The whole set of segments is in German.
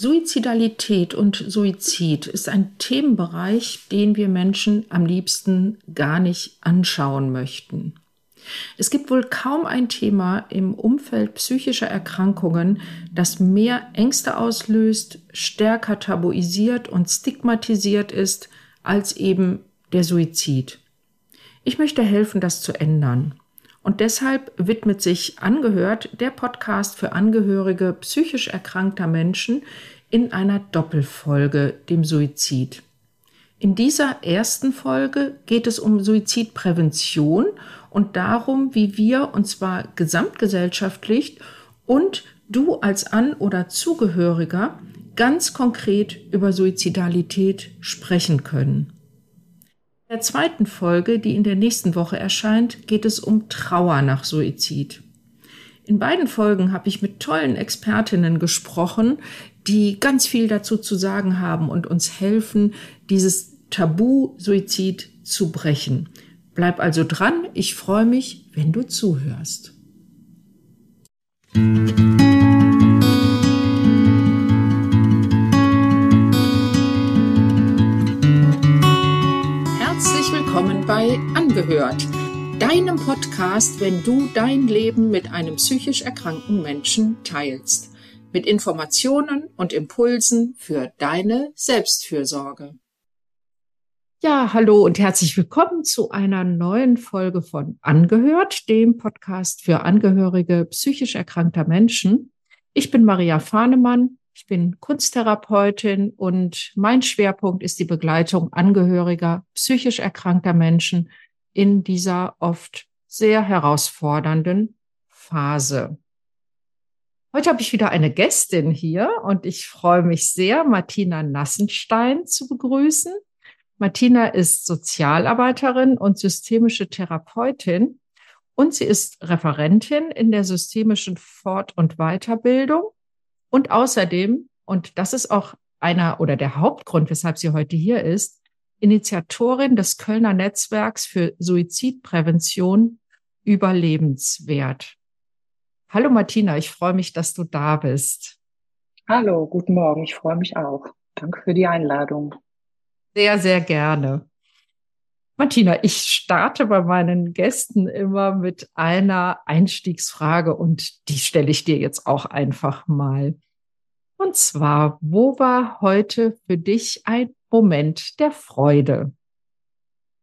Suizidalität und Suizid ist ein Themenbereich, den wir Menschen am liebsten gar nicht anschauen möchten. Es gibt wohl kaum ein Thema im Umfeld psychischer Erkrankungen, das mehr Ängste auslöst, stärker tabuisiert und stigmatisiert ist als eben der Suizid. Ich möchte helfen, das zu ändern. Und deshalb widmet sich Angehört der Podcast für Angehörige psychisch erkrankter Menschen in einer Doppelfolge dem Suizid. In dieser ersten Folge geht es um Suizidprävention und darum, wie wir, und zwar gesamtgesellschaftlich und du als An- oder Zugehöriger, ganz konkret über Suizidalität sprechen können. In der zweiten Folge, die in der nächsten Woche erscheint, geht es um Trauer nach Suizid. In beiden Folgen habe ich mit tollen Expertinnen gesprochen, die ganz viel dazu zu sagen haben und uns helfen, dieses Tabu Suizid zu brechen. Bleib also dran, ich freue mich, wenn du zuhörst. willkommen bei Angehört, deinem Podcast, wenn du dein Leben mit einem psychisch erkrankten Menschen teilst. Mit Informationen und Impulsen für deine Selbstfürsorge. Ja, hallo und herzlich willkommen zu einer neuen Folge von Angehört, dem Podcast für Angehörige psychisch erkrankter Menschen. Ich bin Maria Fahnemann, ich bin Kunsttherapeutin und mein Schwerpunkt ist die Begleitung Angehöriger psychisch erkrankter Menschen in dieser oft sehr herausfordernden Phase. Heute habe ich wieder eine Gästin hier und ich freue mich sehr, Martina Nassenstein zu begrüßen. Martina ist Sozialarbeiterin und systemische Therapeutin und sie ist Referentin in der systemischen Fort- und Weiterbildung und außerdem, und das ist auch einer oder der Hauptgrund, weshalb sie heute hier ist, Initiatorin des Kölner Netzwerks für Suizidprävention überlebenswert. Hallo Martina, ich freue mich, dass du da bist. Hallo, guten Morgen, ich freue mich auch. Danke für die Einladung. Sehr, sehr gerne. Martina, ich starte bei meinen Gästen immer mit einer Einstiegsfrage und die stelle ich dir jetzt auch einfach mal. Und zwar, wo war heute für dich ein Moment der Freude?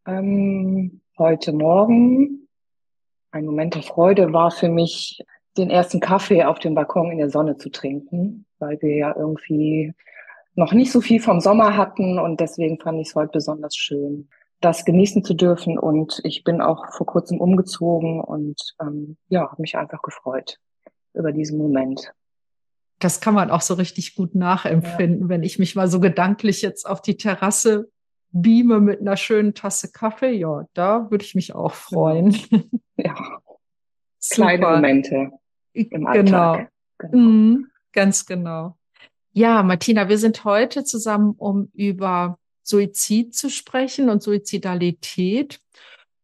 Ähm, heute Morgen ein Moment der Freude war für mich, den ersten Kaffee auf dem Balkon in der Sonne zu trinken, weil wir ja irgendwie noch nicht so viel vom Sommer hatten und deswegen fand ich es heute besonders schön das genießen zu dürfen. Und ich bin auch vor kurzem umgezogen und ähm, ja, habe mich einfach gefreut über diesen Moment. Das kann man auch so richtig gut nachempfinden, ja. wenn ich mich mal so gedanklich jetzt auf die Terrasse beame mit einer schönen Tasse Kaffee. Ja, da würde ich mich auch freuen. Genau. Ja. Kleine Momente im Alltag. Genau. genau. Mhm, ganz genau. Ja, Martina, wir sind heute zusammen, um über Suizid zu sprechen und Suizidalität.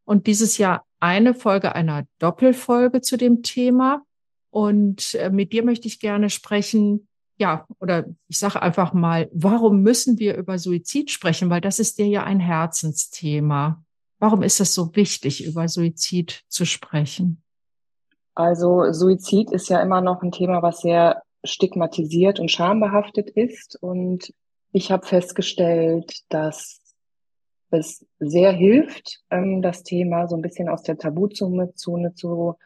Und dieses Jahr eine Folge einer Doppelfolge zu dem Thema. Und äh, mit dir möchte ich gerne sprechen, ja, oder ich sage einfach mal, warum müssen wir über Suizid sprechen? Weil das ist dir ja ein Herzensthema. Warum ist es so wichtig, über Suizid zu sprechen? Also Suizid ist ja immer noch ein Thema, was sehr stigmatisiert und schambehaftet ist. Und ich habe festgestellt, dass es sehr hilft, ähm, das Thema so ein bisschen aus der Tabuzone zu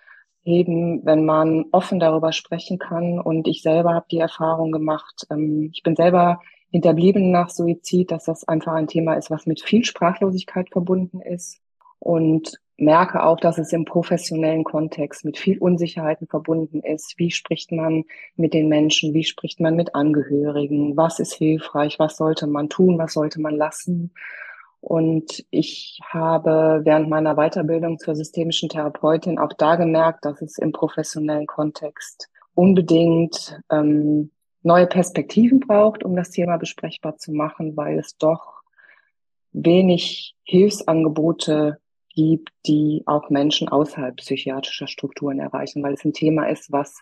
heben, wenn man offen darüber sprechen kann. Und ich selber habe die Erfahrung gemacht, ähm, ich bin selber hinterblieben nach Suizid, dass das einfach ein Thema ist, was mit viel Sprachlosigkeit verbunden ist. Und merke auch, dass es im professionellen Kontext mit viel Unsicherheiten verbunden ist. Wie spricht man mit den Menschen? Wie spricht man mit Angehörigen? Was ist hilfreich? Was sollte man tun? Was sollte man lassen? Und ich habe während meiner Weiterbildung zur systemischen Therapeutin auch da gemerkt, dass es im professionellen Kontext unbedingt ähm, neue Perspektiven braucht, um das Thema besprechbar zu machen, weil es doch wenig Hilfsangebote gibt, die auch Menschen außerhalb psychiatrischer Strukturen erreichen, weil es ein Thema ist, was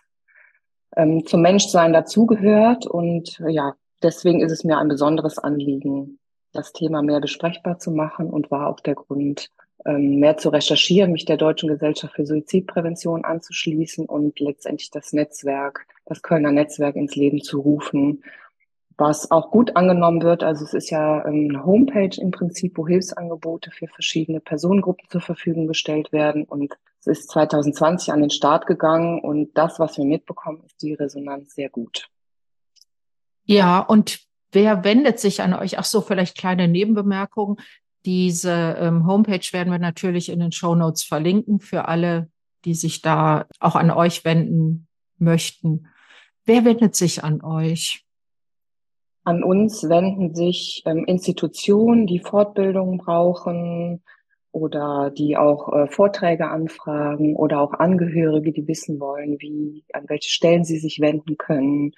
ähm, zum Menschsein dazugehört. Und ja, deswegen ist es mir ein besonderes Anliegen, das Thema mehr besprechbar zu machen und war auch der Grund, ähm, mehr zu recherchieren, mich der Deutschen Gesellschaft für Suizidprävention anzuschließen und letztendlich das Netzwerk, das Kölner Netzwerk ins Leben zu rufen, was auch gut angenommen wird. Also es ist ja ähm, eine Homepage im Prinzip, wo Hilfsangebote für verschiedene Personengruppen zur Verfügung gestellt werden. Und es ist 2020 an den Start gegangen und das, was wir mitbekommen, ist die Resonanz sehr gut. Ja, und wer wendet sich an euch? Ach so, vielleicht kleine Nebenbemerkung. Diese ähm, Homepage werden wir natürlich in den Show Notes verlinken für alle, die sich da auch an euch wenden möchten. Wer wendet sich an euch? An uns wenden sich ähm, Institutionen, die Fortbildungen brauchen oder die auch äh, Vorträge anfragen oder auch Angehörige, die wissen wollen, wie, an welche Stellen sie sich wenden können,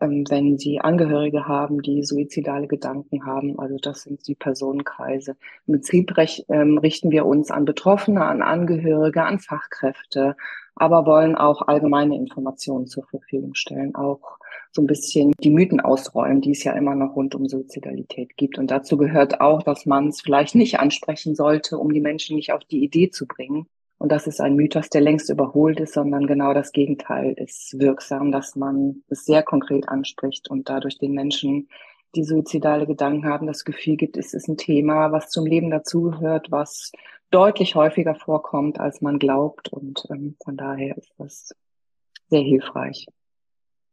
ähm, wenn sie Angehörige haben, die suizidale Gedanken haben. Also das sind die Personenkreise. Im Prinzip rech, ähm, richten wir uns an Betroffene, an Angehörige, an Fachkräfte, aber wollen auch allgemeine Informationen zur Verfügung stellen, auch so ein bisschen die Mythen ausräumen, die es ja immer noch rund um Suizidalität gibt. Und dazu gehört auch, dass man es vielleicht nicht ansprechen sollte, um die Menschen nicht auf die Idee zu bringen. Und das ist ein Mythos, der längst überholt ist, sondern genau das Gegenteil ist wirksam, dass man es sehr konkret anspricht und dadurch den Menschen, die suizidale Gedanken haben, das Gefühl gibt, es ist ein Thema, was zum Leben dazugehört, was deutlich häufiger vorkommt, als man glaubt. Und ähm, von daher ist das sehr hilfreich.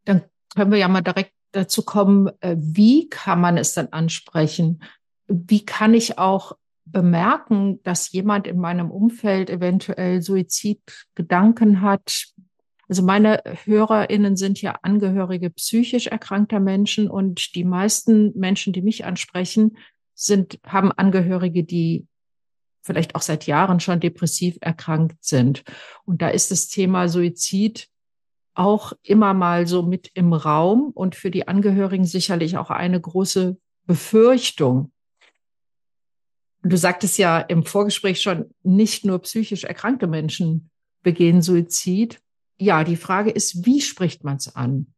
Dann können wir ja mal direkt dazu kommen, äh, wie kann man es dann ansprechen? Wie kann ich auch bemerken, dass jemand in meinem Umfeld eventuell Suizidgedanken hat? Also meine HörerInnen sind ja Angehörige psychisch erkrankter Menschen und die meisten Menschen, die mich ansprechen, sind, haben Angehörige, die vielleicht auch seit Jahren schon depressiv erkrankt sind. Und da ist das Thema Suizid auch immer mal so mit im Raum und für die Angehörigen sicherlich auch eine große Befürchtung. Du sagtest ja im Vorgespräch schon, nicht nur psychisch erkrankte Menschen begehen Suizid. Ja, die Frage ist, wie spricht man es an?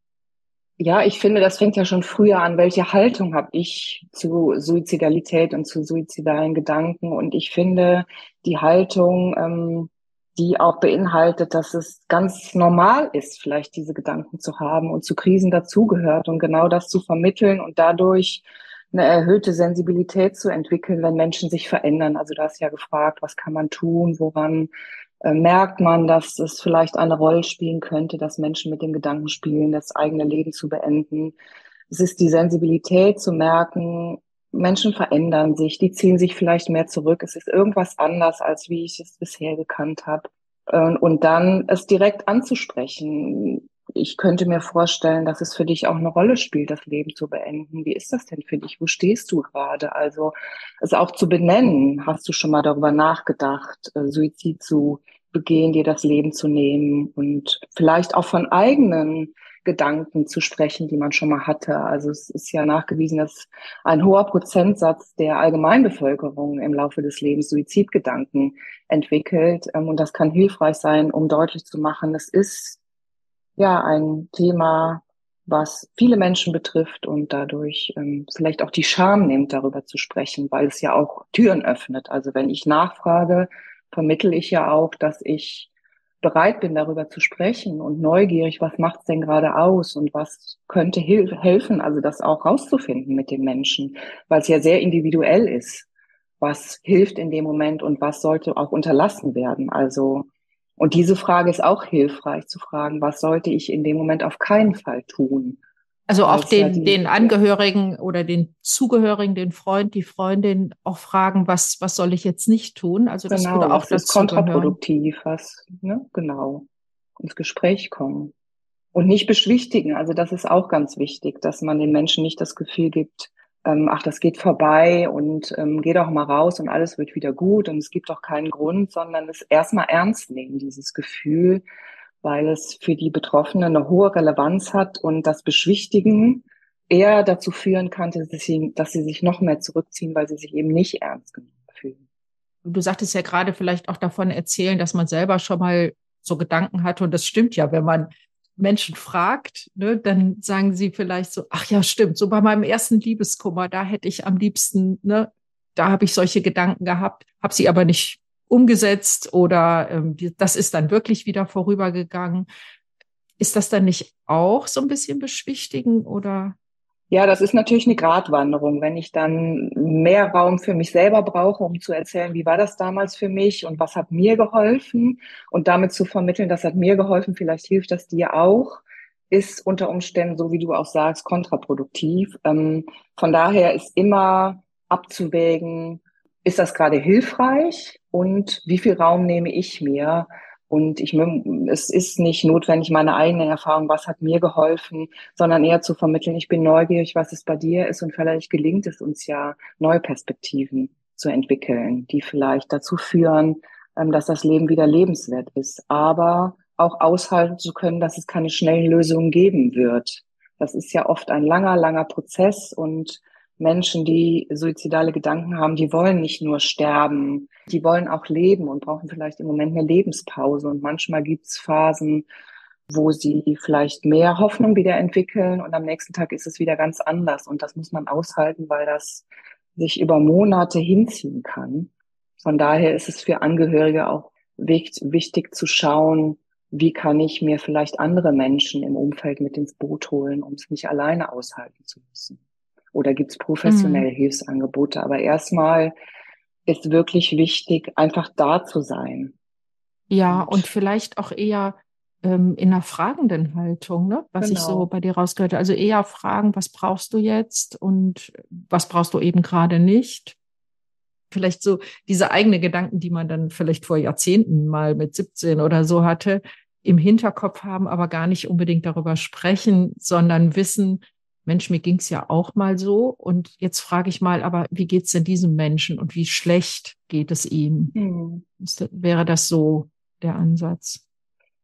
Ja, ich finde, das fängt ja schon früher an. Welche Haltung habe ich zu Suizidalität und zu suizidalen Gedanken? Und ich finde, die Haltung, ähm, die auch beinhaltet, dass es ganz normal ist, vielleicht diese Gedanken zu haben und zu Krisen dazugehört und genau das zu vermitteln und dadurch eine erhöhte Sensibilität zu entwickeln, wenn Menschen sich verändern. Also da ist ja gefragt, was kann man tun, woran äh, merkt man, dass es vielleicht eine Rolle spielen könnte, dass Menschen mit dem Gedanken spielen, das eigene Leben zu beenden. Es ist die Sensibilität zu merken, Menschen verändern sich, die ziehen sich vielleicht mehr zurück. Es ist irgendwas anders, als wie ich es bisher gekannt habe. Und dann es direkt anzusprechen. Ich könnte mir vorstellen, dass es für dich auch eine Rolle spielt, das Leben zu beenden. Wie ist das denn für dich? Wo stehst du gerade? Also es auch zu benennen. Hast du schon mal darüber nachgedacht, äh, Suizid zu begehen, dir das Leben zu nehmen und vielleicht auch von eigenen Gedanken zu sprechen, die man schon mal hatte. Also es ist ja nachgewiesen, dass ein hoher Prozentsatz der Allgemeinbevölkerung im Laufe des Lebens Suizidgedanken entwickelt. Ähm, und das kann hilfreich sein, um deutlich zu machen, es ist ja ein Thema, was viele Menschen betrifft und dadurch ähm, vielleicht auch die Scham nimmt, darüber zu sprechen, weil es ja auch Türen öffnet. Also wenn ich nachfrage, vermittel ich ja auch, dass ich bereit bin, darüber zu sprechen und neugierig, was macht's denn gerade aus und was könnte helfen, also das auch rauszufinden mit den Menschen, weil es ja sehr individuell ist, was hilft in dem Moment und was sollte auch unterlassen werden. Also, und diese Frage ist auch hilfreich zu fragen, was sollte ich in dem Moment auf keinen Fall tun? Also auch den, ja die, den Angehörigen oder den Zugehörigen, den Freund, die Freundin auch fragen, was, was soll ich jetzt nicht tun? Also das genau, würde auch das ist kontraproduktiv, was, ne, genau, ins Gespräch kommen. Und nicht beschwichtigen. Also das ist auch ganz wichtig, dass man den Menschen nicht das Gefühl gibt, ähm, ach, das geht vorbei und ähm, geh doch mal raus und alles wird wieder gut und es gibt doch keinen Grund, sondern es erstmal ernst nehmen, dieses Gefühl, weil es für die Betroffenen eine hohe Relevanz hat und das Beschwichtigen eher dazu führen kann, dass sie, dass sie sich noch mehr zurückziehen, weil sie sich eben nicht ernst genug fühlen. Du sagtest ja gerade vielleicht auch davon erzählen, dass man selber schon mal so Gedanken hatte und das stimmt ja, wenn man Menschen fragt, ne, dann sagen sie vielleicht so, ach ja, stimmt, so bei meinem ersten Liebeskummer, da hätte ich am liebsten, ne, da habe ich solche Gedanken gehabt, habe sie aber nicht umgesetzt oder ähm, das ist dann wirklich wieder vorübergegangen. Ist das dann nicht auch so ein bisschen beschwichtigen oder? Ja, das ist natürlich eine Gratwanderung. Wenn ich dann mehr Raum für mich selber brauche, um zu erzählen, wie war das damals für mich und was hat mir geholfen und damit zu vermitteln, das hat mir geholfen, vielleicht hilft das dir auch, ist unter Umständen, so wie du auch sagst, kontraproduktiv. Ähm, von daher ist immer abzuwägen, ist das gerade hilfreich und wie viel Raum nehme ich mir? Und ich, es ist nicht notwendig, meine eigene Erfahrung, was hat mir geholfen, sondern eher zu vermitteln, ich bin neugierig, was es bei dir ist und vielleicht gelingt es uns ja, neue Perspektiven zu entwickeln, die vielleicht dazu führen, ähm, dass das Leben wieder lebenswert ist, aber auch aushalten zu können, dass es keine schnellen Lösungen geben wird. Das ist ja oft ein langer, langer Prozess und Menschen, die suizidale Gedanken haben, die wollen nicht nur sterben, die wollen auch leben und brauchen vielleicht im Moment eine Lebenspause. Und manchmal gibt es Phasen, wo sie vielleicht mehr Hoffnung wieder entwickeln und am nächsten Tag ist es wieder ganz anders. Und das muss man aushalten, weil das sich über Monate hinziehen kann. Von daher ist es für Angehörige auch wichtig zu schauen, wie kann ich mir vielleicht andere Menschen im Umfeld mit ins Boot holen, um es nicht alleine aushalten zu müssen oder gibt es professionelle mhm. Hilfsangebote. Aber erstmal ist wirklich wichtig, einfach da zu sein. Ja, und, und vielleicht auch eher ähm, in einer fragenden Haltung, ne? was genau. ich so genau. bei dir rausgehört habe. Also eher fragen, was brauchst du jetzt und was brauchst du eben gerade nicht. Vielleicht so diese eigene Gedanken, die man dann vielleicht vor Jahrzehnten mal mit 17 oder so hatte, im Hinterkopf haben, aber gar nicht unbedingt darüber sprechen, sondern wissen, Mensch, mir ging's ja auch mal so. Und jetzt frage ich mal, aber wie geht's denn diesem Menschen und wie schlecht geht es ihm? Hm. Wäre das so der Ansatz?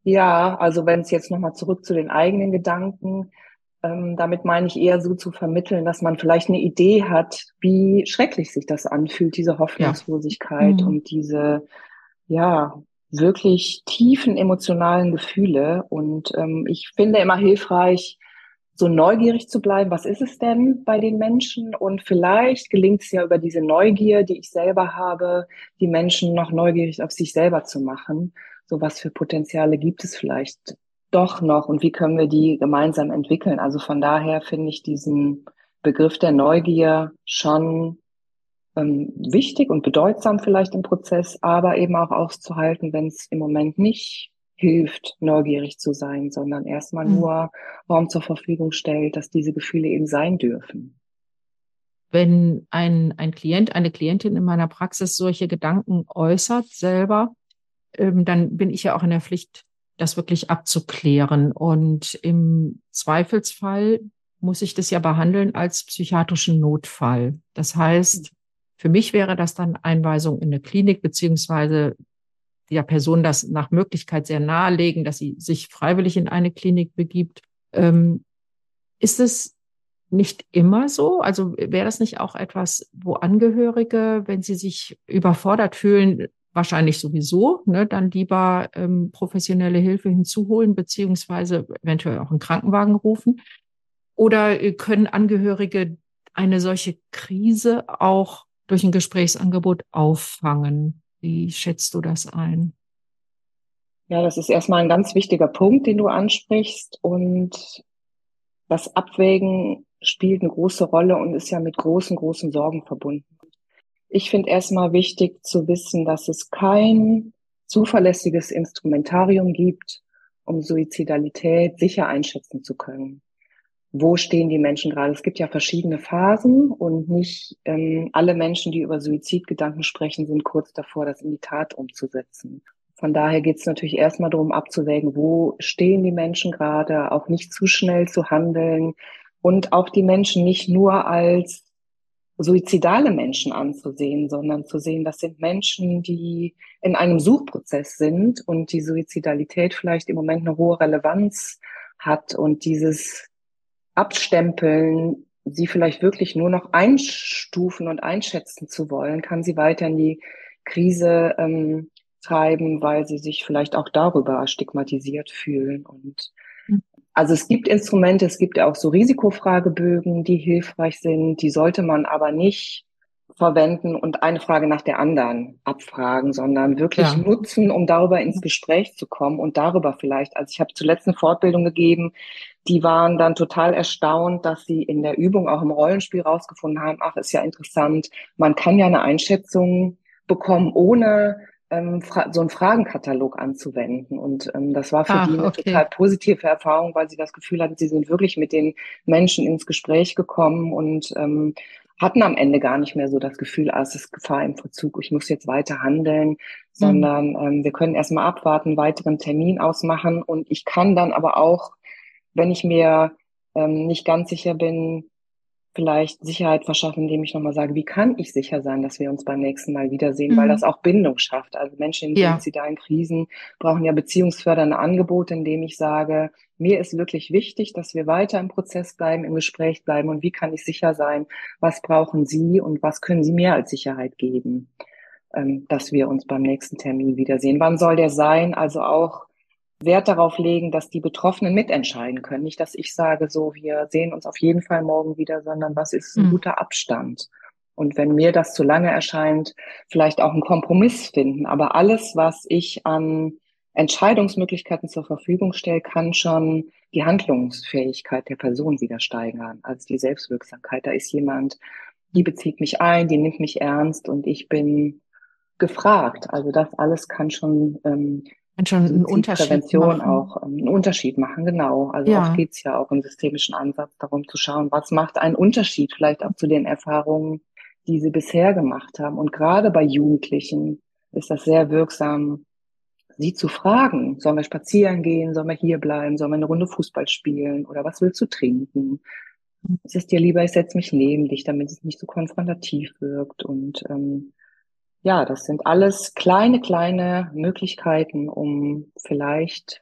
Ja, also wenn es jetzt nochmal zurück zu den eigenen Gedanken, ähm, damit meine ich eher so zu vermitteln, dass man vielleicht eine Idee hat, wie schrecklich sich das anfühlt, diese Hoffnungslosigkeit ja. mhm. und diese, ja, wirklich tiefen emotionalen Gefühle. Und ähm, ich finde immer hilfreich, so neugierig zu bleiben, was ist es denn bei den Menschen? Und vielleicht gelingt es ja über diese Neugier, die ich selber habe, die Menschen noch neugierig auf sich selber zu machen. So was für Potenziale gibt es vielleicht doch noch und wie können wir die gemeinsam entwickeln? Also von daher finde ich diesen Begriff der Neugier schon ähm, wichtig und bedeutsam vielleicht im Prozess, aber eben auch auszuhalten, wenn es im Moment nicht hilft, neugierig zu sein, sondern erstmal mhm. nur Raum zur Verfügung stellt, dass diese Gefühle eben sein dürfen. Wenn ein, ein Klient, eine Klientin in meiner Praxis solche Gedanken äußert selber, ähm, dann bin ich ja auch in der Pflicht, das wirklich abzuklären. Und im Zweifelsfall muss ich das ja behandeln als psychiatrischen Notfall. Das heißt, für mich wäre das dann Einweisung in eine Klinik beziehungsweise der Person das nach Möglichkeit sehr nahelegen, dass sie sich freiwillig in eine Klinik begibt. Ähm, ist es nicht immer so? Also wäre das nicht auch etwas, wo Angehörige, wenn sie sich überfordert fühlen, wahrscheinlich sowieso, ne, dann lieber ähm, professionelle Hilfe hinzuholen, beziehungsweise eventuell auch einen Krankenwagen rufen? Oder äh, können Angehörige eine solche Krise auch durch ein Gesprächsangebot auffangen? Wie schätzt du das ein? Ja, das ist erstmal ein ganz wichtiger Punkt, den du ansprichst. Und das Abwägen spielt eine große Rolle und ist ja mit großen, großen Sorgen verbunden. Ich finde erstmal wichtig zu wissen, dass es kein zuverlässiges Instrumentarium gibt, um Suizidalität sicher einschätzen zu können wo stehen die Menschen gerade? Es gibt ja verschiedene Phasen und nicht ähm, alle Menschen, die über Suizidgedanken sprechen, sind kurz davor, das in die Tat umzusetzen. Von daher geht es natürlich erstmal darum abzuwägen, wo stehen die Menschen gerade, auch nicht zu schnell zu handeln und auch die Menschen nicht nur als suizidale Menschen anzusehen, sondern zu sehen, das sind Menschen, die in einem Suchprozess sind und die Suizidalität vielleicht im Moment eine hohe Relevanz hat und dieses abstempeln, sie vielleicht wirklich nur noch einstufen und einschätzen zu wollen, kann sie weiter in die Krise ähm, treiben, weil sie sich vielleicht auch darüber stigmatisiert fühlen. Und also es gibt Instrumente, es gibt auch so Risikofragebögen, die hilfreich sind. Die sollte man aber nicht verwenden und eine Frage nach der anderen abfragen, sondern wirklich ja. nutzen, um darüber ins Gespräch zu kommen und darüber vielleicht. Also ich habe zuletzt eine Fortbildung gegeben, die waren dann total erstaunt, dass sie in der Übung auch im Rollenspiel rausgefunden haben, ach, ist ja interessant, man kann ja eine Einschätzung bekommen, ohne ähm, so einen Fragenkatalog anzuwenden. Und ähm, das war für ach, die eine okay. total positive Erfahrung, weil sie das Gefühl hatten, sie sind wirklich mit den Menschen ins Gespräch gekommen und ähm, hatten am Ende gar nicht mehr so das Gefühl, ah, es ist Gefahr im Verzug, ich muss jetzt weiter handeln, mhm. sondern ähm, wir können erstmal abwarten, weiteren Termin ausmachen und ich kann dann aber auch, wenn ich mir ähm, nicht ganz sicher bin, vielleicht Sicherheit verschaffen, indem ich nochmal sage, wie kann ich sicher sein, dass wir uns beim nächsten Mal wiedersehen, mhm. weil das auch Bindung schafft. Also Menschen in ja. suizidalen Krisen brauchen ja beziehungsfördernde Angebote, indem ich sage, mir ist wirklich wichtig, dass wir weiter im Prozess bleiben, im Gespräch bleiben und wie kann ich sicher sein, was brauchen Sie und was können Sie mir als Sicherheit geben, ähm, dass wir uns beim nächsten Termin wiedersehen. Wann soll der sein? Also auch Wert darauf legen, dass die Betroffenen mitentscheiden können. Nicht, dass ich sage, so, wir sehen uns auf jeden Fall morgen wieder, sondern was ist ein mhm. guter Abstand? Und wenn mir das zu lange erscheint, vielleicht auch einen Kompromiss finden. Aber alles, was ich an Entscheidungsmöglichkeiten zur Verfügung stelle, kann schon die Handlungsfähigkeit der Person wieder steigern, als die Selbstwirksamkeit. Da ist jemand, die bezieht mich ein, die nimmt mich ernst und ich bin gefragt. Also das alles kann schon ähm, kann schon einen Unterschied Prävention machen. auch ähm, einen Unterschied machen, genau. Also ja. oft geht es ja auch im systemischen Ansatz darum zu schauen, was macht einen Unterschied vielleicht auch zu den Erfahrungen, die sie bisher gemacht haben. Und gerade bei Jugendlichen ist das sehr wirksam, sie zu fragen, sollen wir spazieren gehen, sollen wir hier bleiben, sollen wir eine Runde Fußball spielen oder was willst du trinken? Ist es dir lieber, ich setze mich neben dich, damit es nicht so konfrontativ wirkt und ähm, ja, das sind alles kleine, kleine Möglichkeiten, um vielleicht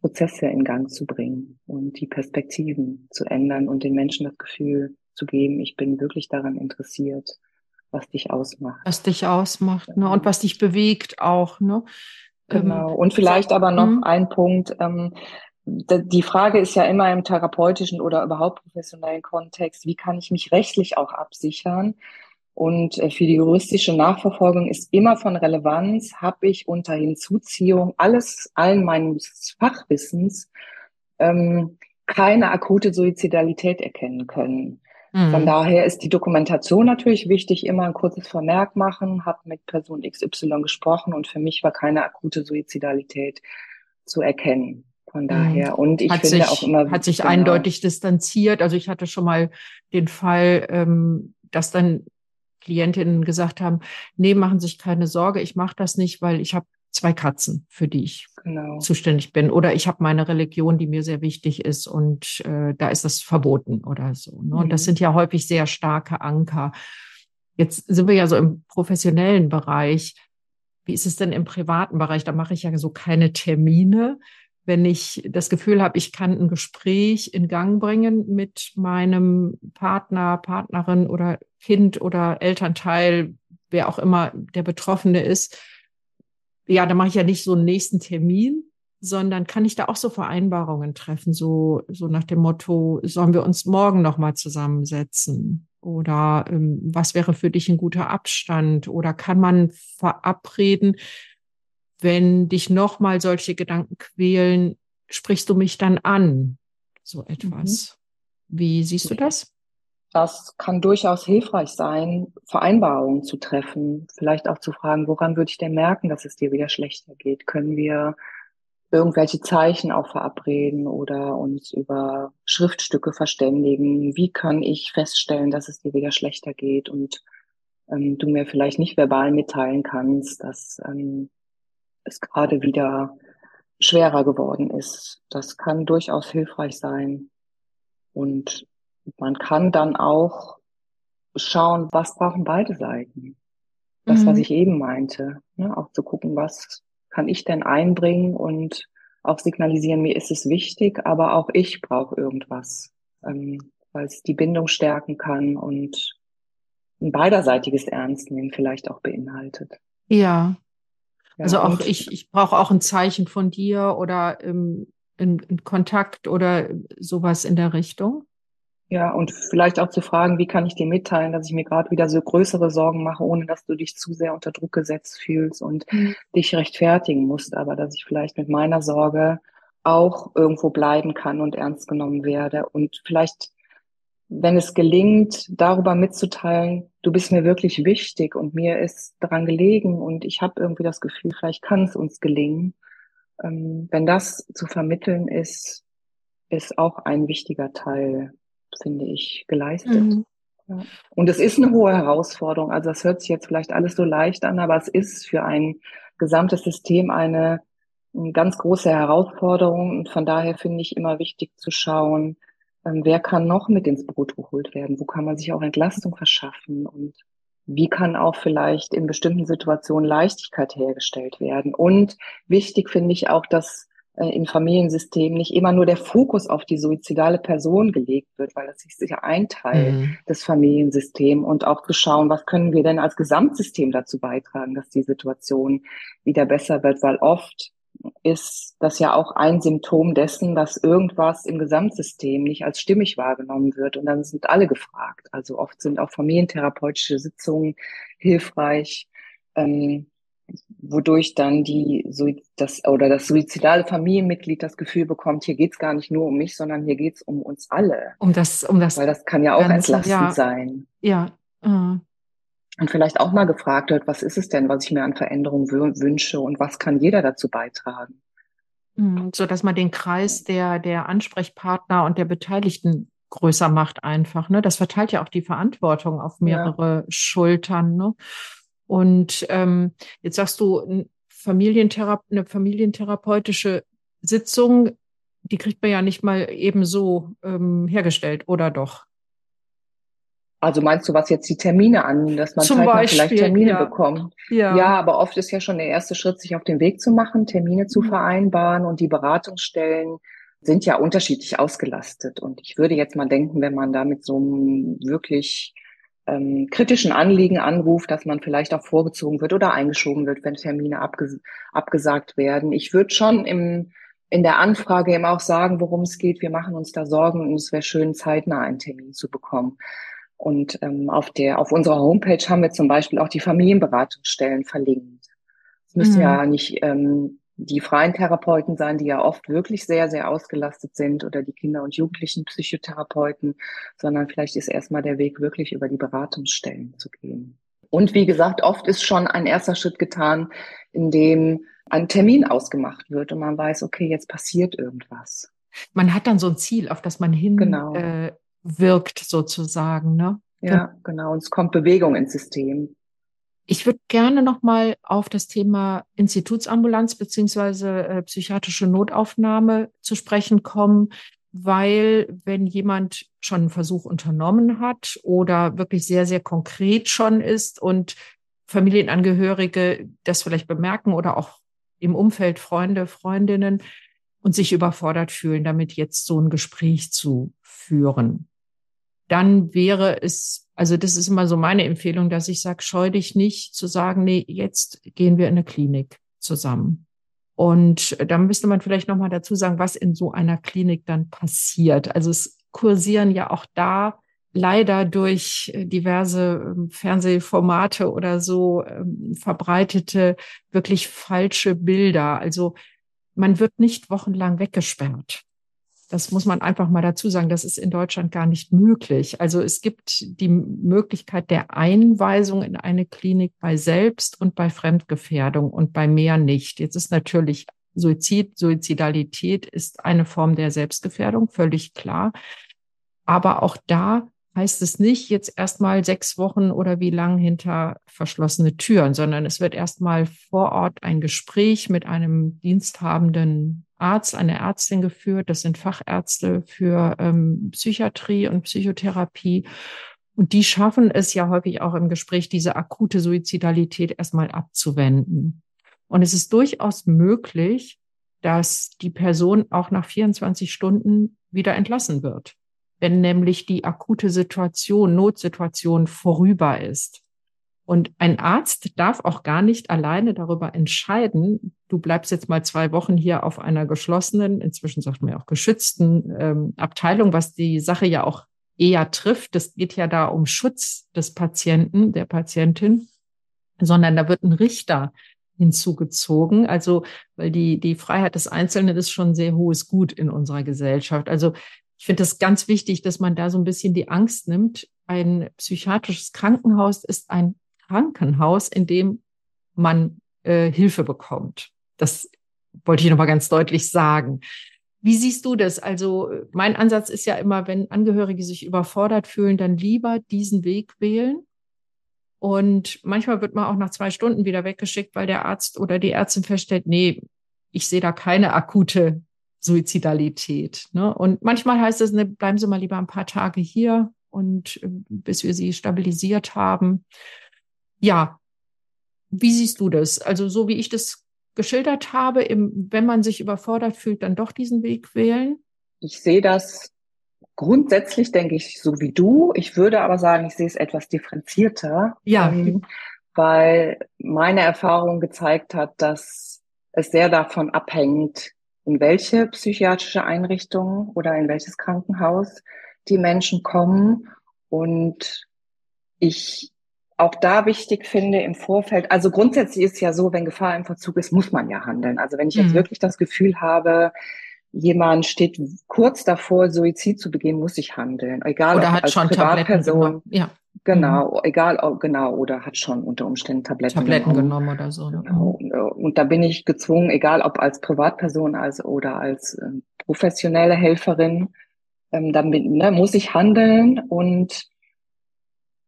Prozesse in Gang zu bringen und die Perspektiven zu ändern und den Menschen das Gefühl zu geben, ich bin wirklich daran interessiert, was dich ausmacht. Was dich ausmacht, ne? Und was dich bewegt auch, ne? Genau. Ähm, und vielleicht aber noch mhm. ein Punkt. Ähm, die Frage ist ja immer im therapeutischen oder überhaupt professionellen Kontext, wie kann ich mich rechtlich auch absichern? Und äh, für die juristische Nachverfolgung ist immer von Relevanz, habe ich unter Hinzuziehung alles, allen meines Fachwissens ähm, keine akute Suizidalität erkennen können. Mhm. Von daher ist die Dokumentation natürlich wichtig, immer ein kurzes Vermerk machen, habe mit Person XY gesprochen und für mich war keine akute Suizidalität zu erkennen. Von mhm. daher. Und ich hat finde sich, auch immer. Hat sich genau, eindeutig distanziert. Also ich hatte schon mal den Fall, ähm, dass dann Klientinnen gesagt haben, nee, machen sich keine Sorge, ich mache das nicht, weil ich habe zwei Katzen, für die ich genau. zuständig bin. Oder ich habe meine Religion, die mir sehr wichtig ist und äh, da ist das verboten oder so. Ne? Und das mhm. sind ja häufig sehr starke Anker. Jetzt sind wir ja so im professionellen Bereich. Wie ist es denn im privaten Bereich? Da mache ich ja so keine Termine wenn ich das Gefühl habe, ich kann ein Gespräch in Gang bringen mit meinem Partner, Partnerin oder Kind oder Elternteil, wer auch immer der Betroffene ist, ja, da mache ich ja nicht so einen nächsten Termin, sondern kann ich da auch so Vereinbarungen treffen, so, so nach dem Motto, sollen wir uns morgen nochmal zusammensetzen? Oder ähm, was wäre für dich ein guter Abstand? Oder kann man verabreden, wenn dich nochmal solche Gedanken quälen, sprichst du mich dann an? So etwas. Mhm. Wie siehst du das? Das kann durchaus hilfreich sein, Vereinbarungen zu treffen, vielleicht auch zu fragen, woran würde ich denn merken, dass es dir wieder schlechter geht? Können wir irgendwelche Zeichen auch verabreden oder uns über Schriftstücke verständigen? Wie kann ich feststellen, dass es dir wieder schlechter geht und ähm, du mir vielleicht nicht verbal mitteilen kannst, dass ähm, es gerade wieder schwerer geworden ist. Das kann durchaus hilfreich sein. Und man kann dann auch schauen, was brauchen beide Seiten. Das, mhm. was ich eben meinte. Ne? Auch zu gucken, was kann ich denn einbringen und auch signalisieren, mir ist es wichtig, aber auch ich brauche irgendwas, ähm, weil es die Bindung stärken kann und ein beiderseitiges Ernstnehmen vielleicht auch beinhaltet. Ja, also auch ich, ich brauche auch ein Zeichen von dir oder ähm, in, in Kontakt oder sowas in der Richtung? Ja, und vielleicht auch zu fragen, wie kann ich dir mitteilen, dass ich mir gerade wieder so größere Sorgen mache, ohne dass du dich zu sehr unter Druck gesetzt fühlst und mhm. dich rechtfertigen musst, aber dass ich vielleicht mit meiner Sorge auch irgendwo bleiben kann und ernst genommen werde und vielleicht wenn es gelingt, darüber mitzuteilen, du bist mir wirklich wichtig und mir ist daran gelegen und ich habe irgendwie das Gefühl, vielleicht kann es uns gelingen. Ähm, wenn das zu vermitteln ist, ist auch ein wichtiger Teil, finde ich, geleistet. Mhm. Ja. Und es ist eine hohe Herausforderung. Also das hört sich jetzt vielleicht alles so leicht an, aber es ist für ein gesamtes System eine, eine ganz große Herausforderung. Und von daher finde ich immer wichtig zu schauen, wer kann noch mit ins Boot geholt werden? Wo kann man sich auch Entlastung verschaffen? Und wie kann auch vielleicht in bestimmten Situationen Leichtigkeit hergestellt werden? Und wichtig finde ich auch, dass äh, im Familiensystem nicht immer nur der Fokus auf die suizidale Person gelegt wird, weil das ist sicher ein Teil mhm. des Familiensystems und auch zu schauen, was können wir denn als Gesamtsystem dazu beitragen, dass die Situation wieder besser wird, weil oft ist das ja auch ein Symptom dessen, dass irgendwas im Gesamtsystem nicht als stimmig wahrgenommen wird. Und dann sind alle gefragt. Also oft sind auch familientherapeutische Sitzungen hilfreich, ähm, wodurch dann die das oder das suizidale Familienmitglied das Gefühl bekommt, hier geht's gar nicht nur um mich, sondern hier geht's um uns alle. Um das, um das. Weil das kann ja auch ganze, entlastend ja, sein. Ja. Uh und vielleicht auch mal gefragt wird, was ist es denn, was ich mir an Veränderungen wünsche und was kann jeder dazu beitragen? Mhm, so dass man den Kreis der, der Ansprechpartner und der Beteiligten größer macht einfach. Ne? Das verteilt ja auch die Verantwortung auf mehrere ja. Schultern. Ne? Und ähm, jetzt sagst du, Familienthera eine familientherapeutische Sitzung, die kriegt man ja nicht mal eben so ähm, hergestellt, oder doch? Also meinst du, was jetzt die Termine an, dass man Zum Beispiel, vielleicht Termine ja. bekommt? Ja. ja, aber oft ist ja schon der erste Schritt, sich auf den Weg zu machen, Termine zu mhm. vereinbaren und die Beratungsstellen sind ja unterschiedlich ausgelastet. Und ich würde jetzt mal denken, wenn man da mit so einem wirklich ähm, kritischen Anliegen anruft, dass man vielleicht auch vorgezogen wird oder eingeschoben wird, wenn Termine abges abgesagt werden. Ich würde schon im in der Anfrage eben auch sagen, worum es geht. Wir machen uns da Sorgen und es wäre schön, zeitnah einen Termin zu bekommen. Und ähm, auf der, auf unserer Homepage haben wir zum Beispiel auch die Familienberatungsstellen verlinkt. Es müssen mhm. ja nicht ähm, die freien Therapeuten sein, die ja oft wirklich sehr, sehr ausgelastet sind oder die Kinder- und Jugendlichen Psychotherapeuten, sondern vielleicht ist erstmal der Weg wirklich über die Beratungsstellen zu gehen. Und wie gesagt, oft ist schon ein erster Schritt getan, in dem ein Termin ausgemacht wird und man weiß, okay, jetzt passiert irgendwas. Man hat dann so ein Ziel, auf das man hin genau. äh, wirkt sozusagen. Ne? Ja, genau. Und es kommt Bewegung ins System. Ich würde gerne nochmal auf das Thema Institutsambulanz beziehungsweise äh, psychiatrische Notaufnahme zu sprechen kommen, weil wenn jemand schon einen Versuch unternommen hat oder wirklich sehr, sehr konkret schon ist und Familienangehörige das vielleicht bemerken oder auch im Umfeld Freunde, Freundinnen und sich überfordert fühlen, damit jetzt so ein Gespräch zu führen dann wäre es, also das ist immer so meine Empfehlung, dass ich sage, scheu dich nicht zu sagen, nee, jetzt gehen wir in eine Klinik zusammen. Und da müsste man vielleicht nochmal dazu sagen, was in so einer Klinik dann passiert. Also es kursieren ja auch da leider durch diverse ähm, Fernsehformate oder so ähm, verbreitete wirklich falsche Bilder. Also man wird nicht wochenlang weggesperrt. Das muss man einfach mal dazu sagen. Das ist in Deutschland gar nicht möglich. Also es gibt die Möglichkeit der Einweisung in eine Klinik bei Selbst- und bei Fremdgefährdung und bei mehr nicht. Jetzt ist natürlich Suizid, Suizidalität ist eine Form der Selbstgefährdung, völlig klar. Aber auch da heißt es nicht jetzt erstmal sechs Wochen oder wie lang hinter verschlossene Türen, sondern es wird erstmal vor Ort ein Gespräch mit einem diensthabenden Arzt, eine Ärztin geführt. Das sind Fachärzte für ähm, Psychiatrie und Psychotherapie. Und die schaffen es ja häufig auch im Gespräch, diese akute Suizidalität erstmal abzuwenden. Und es ist durchaus möglich, dass die Person auch nach 24 Stunden wieder entlassen wird wenn nämlich die akute Situation, Notsituation vorüber ist. Und ein Arzt darf auch gar nicht alleine darüber entscheiden, du bleibst jetzt mal zwei Wochen hier auf einer geschlossenen, inzwischen sagt man ja auch geschützten ähm, Abteilung, was die Sache ja auch eher trifft. Das geht ja da um Schutz des Patienten, der Patientin, sondern da wird ein Richter hinzugezogen. Also, weil die, die Freiheit des Einzelnen ist schon sehr hohes Gut in unserer Gesellschaft. Also, ich finde es ganz wichtig, dass man da so ein bisschen die Angst nimmt. Ein psychiatrisches Krankenhaus ist ein Krankenhaus, in dem man äh, Hilfe bekommt. Das wollte ich nochmal ganz deutlich sagen. Wie siehst du das? Also mein Ansatz ist ja immer, wenn Angehörige sich überfordert fühlen, dann lieber diesen Weg wählen. Und manchmal wird man auch nach zwei Stunden wieder weggeschickt, weil der Arzt oder die Ärztin feststellt, nee, ich sehe da keine akute Suizidalität. Ne? Und manchmal heißt es, ne, bleiben Sie mal lieber ein paar Tage hier und äh, bis wir Sie stabilisiert haben. Ja, wie siehst du das? Also so wie ich das geschildert habe, im, wenn man sich überfordert fühlt, dann doch diesen Weg wählen? Ich sehe das grundsätzlich, denke ich, so wie du. Ich würde aber sagen, ich sehe es etwas differenzierter. Ja. Ähm, weil meine Erfahrung gezeigt hat, dass es sehr davon abhängt, in welche psychiatrische Einrichtung oder in welches Krankenhaus die Menschen kommen. Und ich auch da wichtig finde im Vorfeld, also grundsätzlich ist ja so, wenn Gefahr im Verzug ist, muss man ja handeln. Also wenn ich jetzt mhm. wirklich das Gefühl habe, jemand steht kurz davor, Suizid zu begehen, muss ich handeln. Egal oder ob hat als schon Privatperson. Ja. Genau, mhm. egal, genau, oder hat schon unter Umständen Tabletten, Tabletten genommen. genommen oder so. Ne? Genau. Und da bin ich gezwungen, egal ob als Privatperson als oder als äh, professionelle Helferin, ähm, damit ne, muss ich handeln und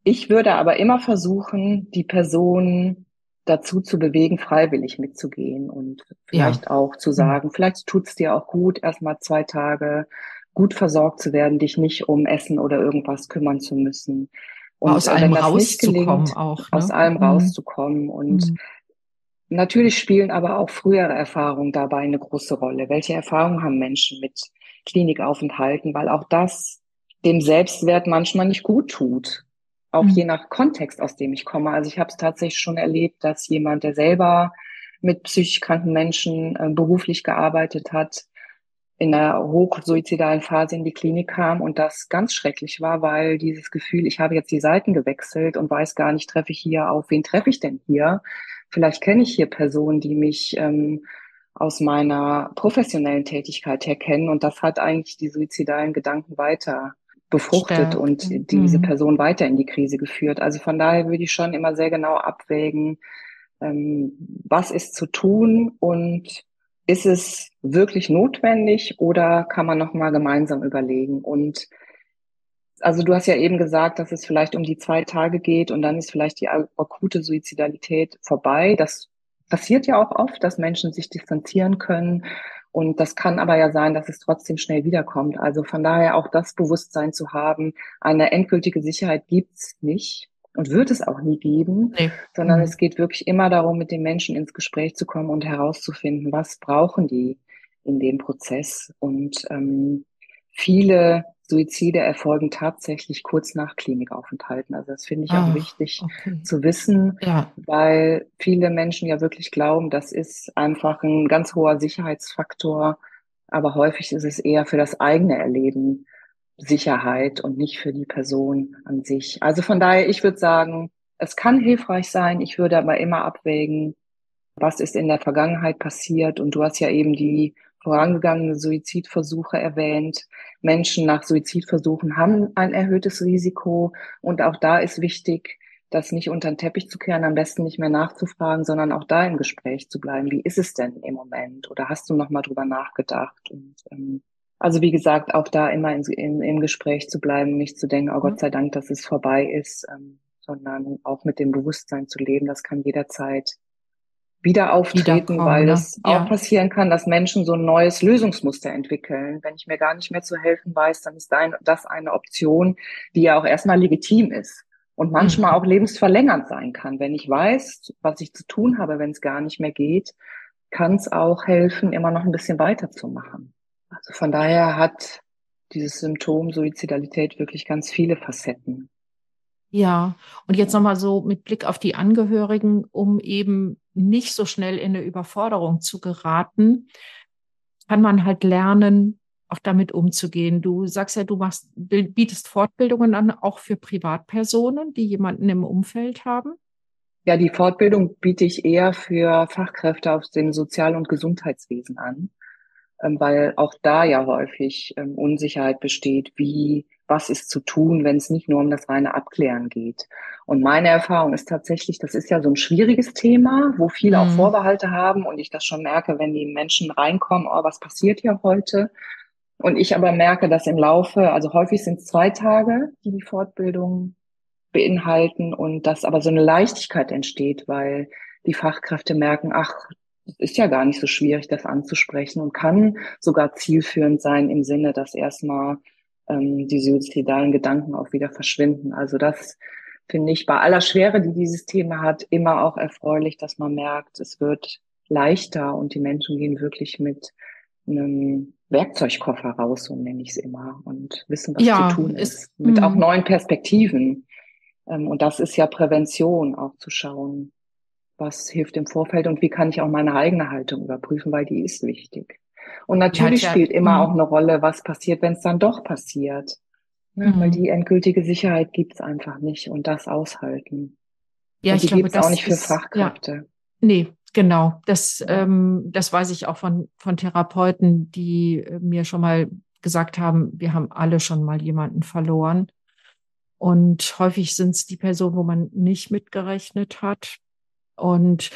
ich würde aber immer versuchen, die Person dazu zu bewegen, freiwillig mitzugehen und vielleicht ja. auch zu mhm. sagen, vielleicht tut es dir auch gut, erstmal zwei Tage gut versorgt zu werden, dich nicht um Essen oder irgendwas kümmern zu müssen. Und aus allem rauszukommen auch. Ne? Aus allem mhm. rauszukommen. Und mhm. natürlich spielen aber auch frühere Erfahrungen dabei eine große Rolle. Welche Erfahrungen haben Menschen mit Klinikaufenthalten? Weil auch das dem Selbstwert manchmal nicht gut tut auch mhm. je nach Kontext, aus dem ich komme. Also ich habe es tatsächlich schon erlebt, dass jemand, der selber mit psychisch kranken Menschen äh, beruflich gearbeitet hat, in einer hochsuizidalen Phase in die Klinik kam und das ganz schrecklich war, weil dieses Gefühl, ich habe jetzt die Seiten gewechselt und weiß gar nicht, treffe ich hier auf, wen treffe ich denn hier? Vielleicht kenne ich hier Personen, die mich ähm, aus meiner professionellen Tätigkeit her kennen und das hat eigentlich die suizidalen Gedanken weiter befruchtet Stärkt. und diese mhm. Person weiter in die Krise geführt. Also von daher würde ich schon immer sehr genau abwägen, ähm, was ist zu tun und ist es wirklich notwendig oder kann man noch mal gemeinsam überlegen und also du hast ja eben gesagt, dass es vielleicht um die zwei Tage geht und dann ist vielleicht die akute Suizidalität vorbei. Das passiert ja auch oft, dass Menschen sich distanzieren können und das kann aber ja sein, dass es trotzdem schnell wiederkommt. Also von daher auch das Bewusstsein zu haben, eine endgültige Sicherheit gibt's nicht und wird es auch nie geben, nee. sondern mhm. es geht wirklich immer darum, mit den Menschen ins Gespräch zu kommen und herauszufinden, was brauchen die in dem Prozess. Und ähm, viele Suizide erfolgen tatsächlich kurz nach Klinikaufenthalten. Also das finde ich auch wichtig okay. zu wissen, ja. weil viele Menschen ja wirklich glauben, das ist einfach ein ganz hoher Sicherheitsfaktor, aber häufig ist es eher für das eigene Erleben Sicherheit und nicht für die Person an sich. Also von daher, ich würde sagen, es kann hilfreich sein. Ich würde aber immer abwägen, was ist in der Vergangenheit passiert. Und du hast ja eben die vorangegangene Suizidversuche erwähnt. Menschen nach Suizidversuchen haben ein erhöhtes Risiko. Und auch da ist wichtig, das nicht unter den Teppich zu kehren, am besten nicht mehr nachzufragen, sondern auch da im Gespräch zu bleiben. Wie ist es denn im Moment? Oder hast du noch mal drüber nachgedacht? Und ähm, also wie gesagt, auch da immer in, in, im Gespräch zu bleiben, nicht zu denken, oh Gott mhm. sei Dank, dass es vorbei ist, ähm, sondern auch mit dem Bewusstsein zu leben, das kann jederzeit wieder auftreten, weil ne? es ja. auch passieren kann, dass Menschen so ein neues Lösungsmuster entwickeln. Wenn ich mir gar nicht mehr zu helfen weiß, dann ist das eine Option, die ja auch erstmal legitim ist und manchmal mhm. auch lebensverlängernd sein kann. Wenn ich weiß, was ich zu tun habe, wenn es gar nicht mehr geht, kann es auch helfen, immer noch ein bisschen weiterzumachen. Also von daher hat dieses Symptom Suizidalität wirklich ganz viele Facetten. Ja, und jetzt nochmal so mit Blick auf die Angehörigen, um eben nicht so schnell in eine Überforderung zu geraten, kann man halt lernen, auch damit umzugehen. Du sagst ja, du machst, bietest Fortbildungen an, auch für Privatpersonen, die jemanden im Umfeld haben. Ja, die Fortbildung biete ich eher für Fachkräfte aus dem Sozial- und Gesundheitswesen an, ähm, weil auch da ja häufig ähm, Unsicherheit besteht, wie was ist zu tun, wenn es nicht nur um das reine Abklären geht. Und meine Erfahrung ist tatsächlich, das ist ja so ein schwieriges Thema, wo viele mhm. auch Vorbehalte haben und ich das schon merke, wenn die Menschen reinkommen, oh, was passiert hier heute? Und ich aber merke, dass im Laufe, also häufig sind es zwei Tage, die die Fortbildung beinhalten und dass aber so eine Leichtigkeit entsteht, weil die Fachkräfte merken, ach, es ist ja gar nicht so schwierig, das anzusprechen und kann sogar zielführend sein im Sinne, dass erstmal ähm, die suizidalen Gedanken auch wieder verschwinden. Also das finde ich bei aller Schwere, die dieses Thema hat, immer auch erfreulich, dass man merkt, es wird leichter und die Menschen gehen wirklich mit einem Werkzeugkoffer raus, so nenne ich es immer, und wissen, was ja, zu tun ist, ist mit auch mhm. neuen Perspektiven. Ähm, und das ist ja Prävention, auch zu schauen, was hilft im Vorfeld und wie kann ich auch meine eigene Haltung überprüfen, weil die ist wichtig. Und natürlich ja, spielt immer auch mhm. eine Rolle, was passiert, wenn es dann doch passiert. Ja, mhm. Weil die endgültige Sicherheit gibt's einfach nicht und das aushalten. Ja, und die ich glaube, gibt's auch nicht für ist, Fachkräfte. Ja. Nee, genau. Das, ähm, das weiß ich auch von, von Therapeuten, die äh, mir schon mal gesagt haben, wir haben alle schon mal jemanden verloren. Und häufig sind es die Personen, wo man nicht mitgerechnet hat. Und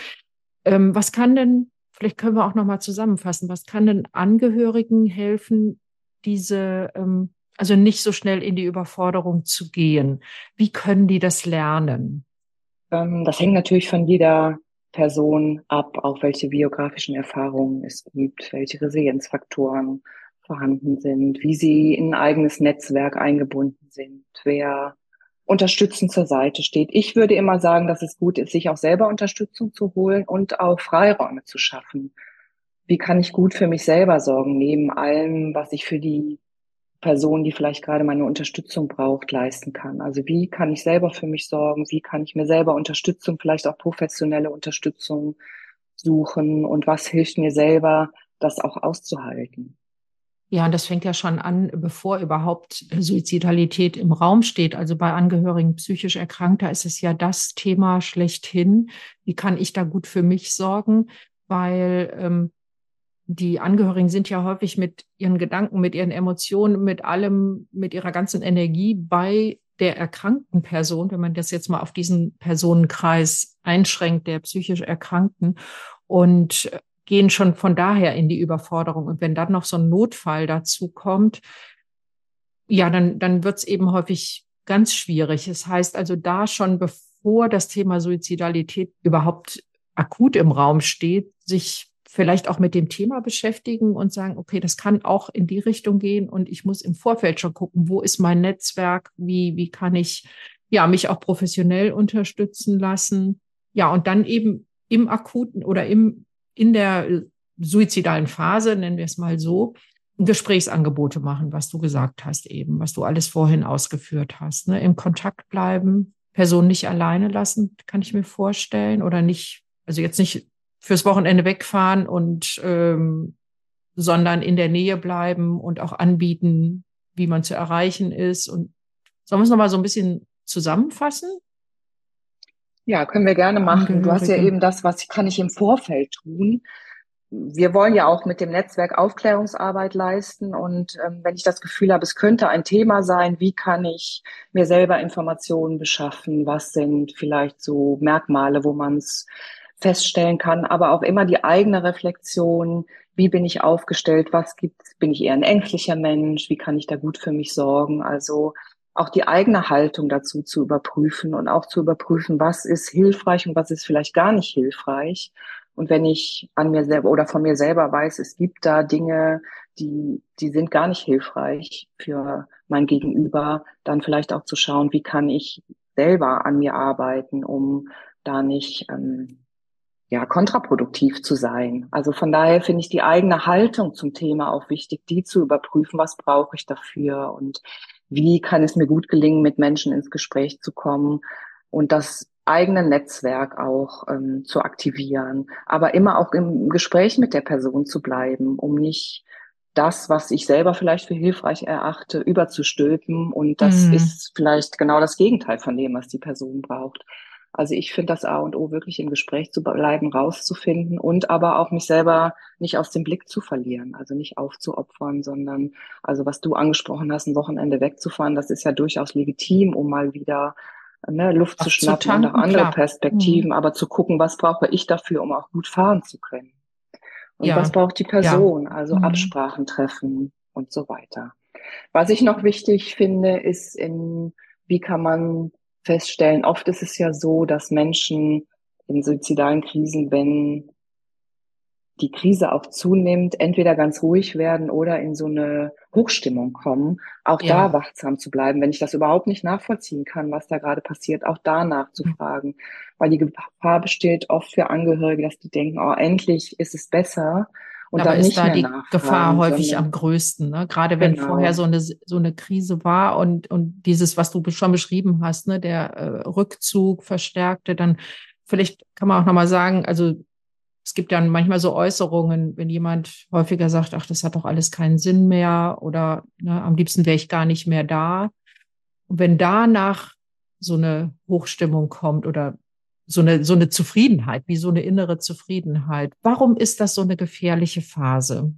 ähm, was kann denn Vielleicht können wir auch noch mal zusammenfassen. Was kann den Angehörigen helfen, diese, ähm, also nicht so schnell in die Überforderung zu gehen? Wie können die das lernen? Ähm, das hängt natürlich von jeder Person ab, auch welche biografischen Erfahrungen es gibt, welche Resilienzfaktoren vorhanden sind, wie sie in ein eigenes Netzwerk eingebunden sind, wer unterstützend zur Seite steht. Ich würde immer sagen, dass es gut ist, sich auch selber Unterstützung zu holen und auch Freiräume zu schaffen. Wie kann ich gut für mich selber sorgen, neben allem, was ich für die Person, die vielleicht gerade meine Unterstützung braucht, leisten kann. Also wie kann ich selber für mich sorgen? Wie kann ich mir selber Unterstützung, vielleicht auch professionelle Unterstützung suchen? Und was hilft mir selber, das auch auszuhalten? Ja, und das fängt ja schon an, bevor überhaupt Suizidalität im Raum steht. Also bei Angehörigen psychisch Erkrankter ist es ja das Thema schlechthin. Wie kann ich da gut für mich sorgen? Weil ähm, die Angehörigen sind ja häufig mit ihren Gedanken, mit ihren Emotionen, mit allem, mit ihrer ganzen Energie bei der erkrankten Person, wenn man das jetzt mal auf diesen Personenkreis einschränkt, der psychisch Erkrankten. Und gehen schon von daher in die Überforderung. Und wenn dann noch so ein Notfall dazu kommt, ja, dann, dann wird es eben häufig ganz schwierig. Es das heißt also da schon, bevor das Thema Suizidalität überhaupt akut im Raum steht, sich vielleicht auch mit dem Thema beschäftigen und sagen, okay, das kann auch in die Richtung gehen und ich muss im Vorfeld schon gucken, wo ist mein Netzwerk, wie, wie kann ich ja mich auch professionell unterstützen lassen. Ja, und dann eben im akuten oder im in der suizidalen Phase, nennen wir es mal so, Gesprächsangebote machen, was du gesagt hast eben, was du alles vorhin ausgeführt hast. Ne? Im Kontakt bleiben, Person nicht alleine lassen, kann ich mir vorstellen, oder nicht, also jetzt nicht fürs Wochenende wegfahren und ähm, sondern in der Nähe bleiben und auch anbieten, wie man zu erreichen ist. Und sollen wir es nochmal so ein bisschen zusammenfassen? Ja, können wir gerne machen. Du hast ja eben das, was kann ich im Vorfeld tun. Wir wollen ja auch mit dem Netzwerk Aufklärungsarbeit leisten. Und ähm, wenn ich das Gefühl habe, es könnte ein Thema sein, wie kann ich mir selber Informationen beschaffen? Was sind vielleicht so Merkmale, wo man es feststellen kann, aber auch immer die eigene Reflexion. Wie bin ich aufgestellt? Was gibt's? Bin ich eher ein ängstlicher Mensch? Wie kann ich da gut für mich sorgen? Also auch die eigene Haltung dazu zu überprüfen und auch zu überprüfen, was ist hilfreich und was ist vielleicht gar nicht hilfreich. Und wenn ich an mir selber oder von mir selber weiß, es gibt da Dinge, die, die sind gar nicht hilfreich für mein Gegenüber, dann vielleicht auch zu schauen, wie kann ich selber an mir arbeiten, um da nicht ähm, ja kontraproduktiv zu sein. Also von daher finde ich die eigene Haltung zum Thema auch wichtig, die zu überprüfen, was brauche ich dafür und wie kann es mir gut gelingen, mit Menschen ins Gespräch zu kommen und das eigene Netzwerk auch ähm, zu aktivieren, aber immer auch im Gespräch mit der Person zu bleiben, um nicht das, was ich selber vielleicht für hilfreich erachte, überzustülpen. Und das mhm. ist vielleicht genau das Gegenteil von dem, was die Person braucht. Also ich finde das A und O wirklich im Gespräch zu bleiben, rauszufinden und aber auch mich selber nicht aus dem Blick zu verlieren, also nicht aufzuopfern, sondern also was du angesprochen hast, ein Wochenende wegzufahren, das ist ja durchaus legitim, um mal wieder ne, Luft Ach, zu schnappen zu tanken, und auch andere klar. Perspektiven, mhm. aber zu gucken, was brauche ich dafür, um auch gut fahren zu können. Und ja. was braucht die Person? Ja. Also mhm. Absprachen treffen und so weiter. Was ich noch wichtig finde, ist in, wie kann man feststellen, oft ist es ja so, dass Menschen in suizidalen Krisen, wenn die Krise auch zunimmt, entweder ganz ruhig werden oder in so eine Hochstimmung kommen, auch ja. da wachsam zu bleiben, wenn ich das überhaupt nicht nachvollziehen kann, was da gerade passiert, auch da nachzufragen, weil die Gefahr besteht oft für Angehörige, dass die denken, oh, endlich ist es besser und Aber dann ist da die Gefahr häufig am größten, ne? Gerade wenn genau. vorher so eine so eine Krise war und und dieses, was du schon beschrieben hast, ne, der äh, Rückzug verstärkte, dann vielleicht kann man auch noch mal sagen, also es gibt ja manchmal so Äußerungen, wenn jemand häufiger sagt, ach, das hat doch alles keinen Sinn mehr oder ne, am liebsten wäre ich gar nicht mehr da. Und wenn danach so eine Hochstimmung kommt oder so eine, so eine Zufriedenheit, wie so eine innere Zufriedenheit. Warum ist das so eine gefährliche Phase?